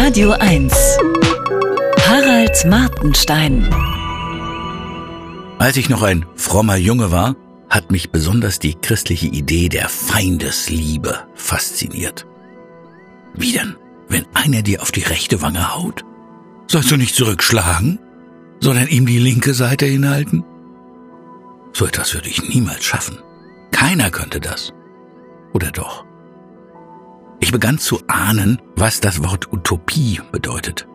Radio 1. Harald Martenstein. Als ich noch ein frommer Junge war, hat mich besonders die christliche Idee der Feindesliebe fasziniert. Wie denn, wenn einer dir auf die rechte Wange haut? Sollst du nicht zurückschlagen, sondern ihm die linke Seite hinhalten? So etwas würde ich niemals schaffen. Keiner könnte das. Oder doch? Ich begann zu ahnen, was das Wort Utopie bedeutet.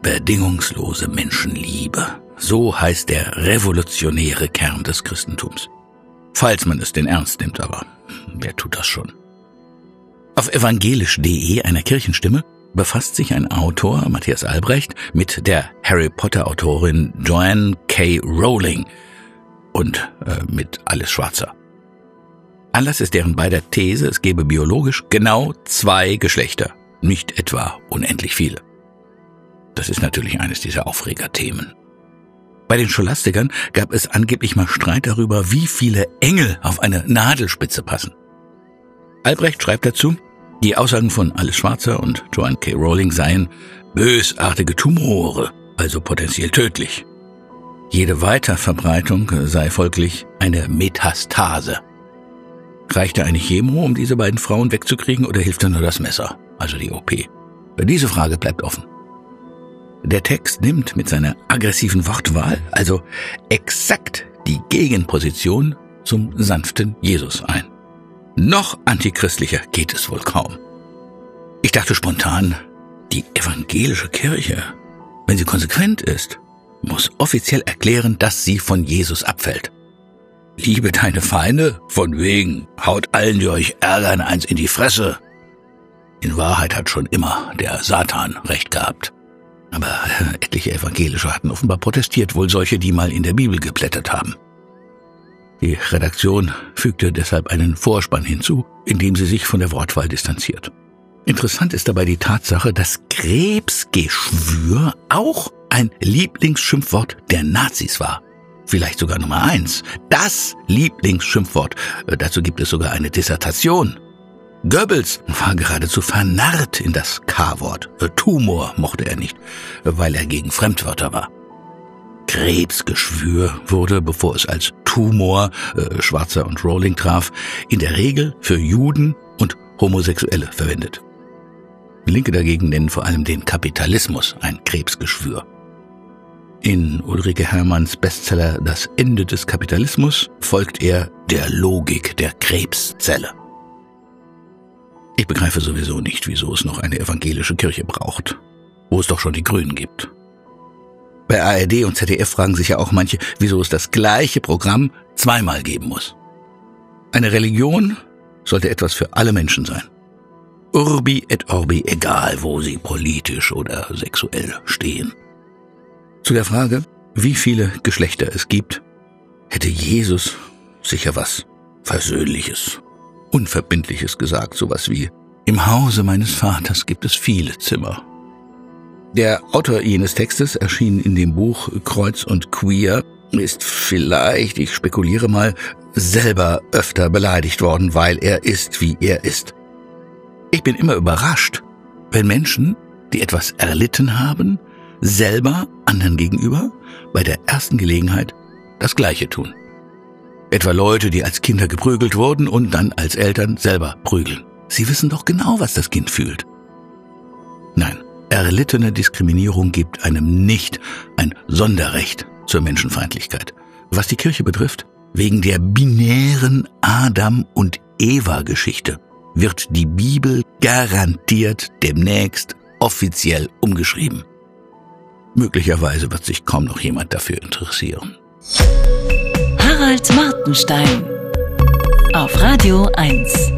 Bedingungslose Menschenliebe. So heißt der revolutionäre Kern des Christentums. Falls man es denn ernst nimmt, aber wer tut das schon? Auf evangelisch.de, einer Kirchenstimme, befasst sich ein Autor, Matthias Albrecht, mit der Harry Potter Autorin Joanne K. Rowling und äh, mit Alice Schwarzer. Anlass ist deren beider These, es gebe biologisch genau zwei Geschlechter, nicht etwa unendlich viele. Das ist natürlich eines dieser Aufregerthemen. Bei den Scholastikern gab es angeblich mal Streit darüber, wie viele Engel auf eine Nadelspitze passen. Albrecht schreibt dazu, die Aussagen von Alice Schwarzer und Joanne K. Rowling seien bösartige Tumore, also potenziell tödlich. Jede Weiterverbreitung sei folglich eine Metastase. Reichte eine Chemo, um diese beiden Frauen wegzukriegen, oder hilft nur das Messer, also die OP? Diese Frage bleibt offen. Der Text nimmt mit seiner aggressiven Wortwahl also exakt die Gegenposition zum sanften Jesus ein. Noch antichristlicher geht es wohl kaum. Ich dachte spontan, die evangelische Kirche, wenn sie konsequent ist, muss offiziell erklären, dass sie von Jesus abfällt. Liebe deine Feinde, von wegen, haut allen, die euch ärgern, eins in die Fresse. In Wahrheit hat schon immer der Satan recht gehabt. Aber etliche Evangelische hatten offenbar protestiert, wohl solche, die mal in der Bibel geblättert haben. Die Redaktion fügte deshalb einen Vorspann hinzu, in dem sie sich von der Wortwahl distanziert. Interessant ist dabei die Tatsache, dass Krebsgeschwür auch ein Lieblingsschimpfwort der Nazis war vielleicht sogar Nummer eins, das Lieblingsschimpfwort. Äh, dazu gibt es sogar eine Dissertation. Goebbels war geradezu vernarrt in das K-Wort. Äh, Tumor mochte er nicht, weil er gegen Fremdwörter war. Krebsgeschwür wurde, bevor es als Tumor äh, Schwarzer und Rowling traf, in der Regel für Juden und Homosexuelle verwendet. Linke dagegen nennen vor allem den Kapitalismus ein Krebsgeschwür. In Ulrike Hermanns Bestseller Das Ende des Kapitalismus folgt er der Logik der Krebszelle. Ich begreife sowieso nicht, wieso es noch eine evangelische Kirche braucht, wo es doch schon die Grünen gibt. Bei ARD und ZDF fragen sich ja auch manche, wieso es das gleiche Programm zweimal geben muss. Eine Religion sollte etwas für alle Menschen sein. Urbi et Orbi, egal wo sie politisch oder sexuell stehen. Zu der Frage, wie viele Geschlechter es gibt, hätte Jesus sicher was Versöhnliches, Unverbindliches gesagt, sowas wie Im Hause meines Vaters gibt es viele Zimmer. Der Autor jenes Textes erschien in dem Buch Kreuz und Queer, ist vielleicht, ich spekuliere mal, selber öfter beleidigt worden, weil er ist, wie er ist. Ich bin immer überrascht, wenn Menschen, die etwas erlitten haben, selber anderen gegenüber bei der ersten Gelegenheit das Gleiche tun. Etwa Leute, die als Kinder geprügelt wurden und dann als Eltern selber prügeln. Sie wissen doch genau, was das Kind fühlt. Nein, erlittene Diskriminierung gibt einem nicht ein Sonderrecht zur Menschenfeindlichkeit. Was die Kirche betrifft, wegen der binären Adam- und Eva-Geschichte wird die Bibel garantiert demnächst offiziell umgeschrieben. Möglicherweise wird sich kaum noch jemand dafür interessieren. Harald Martenstein auf Radio 1.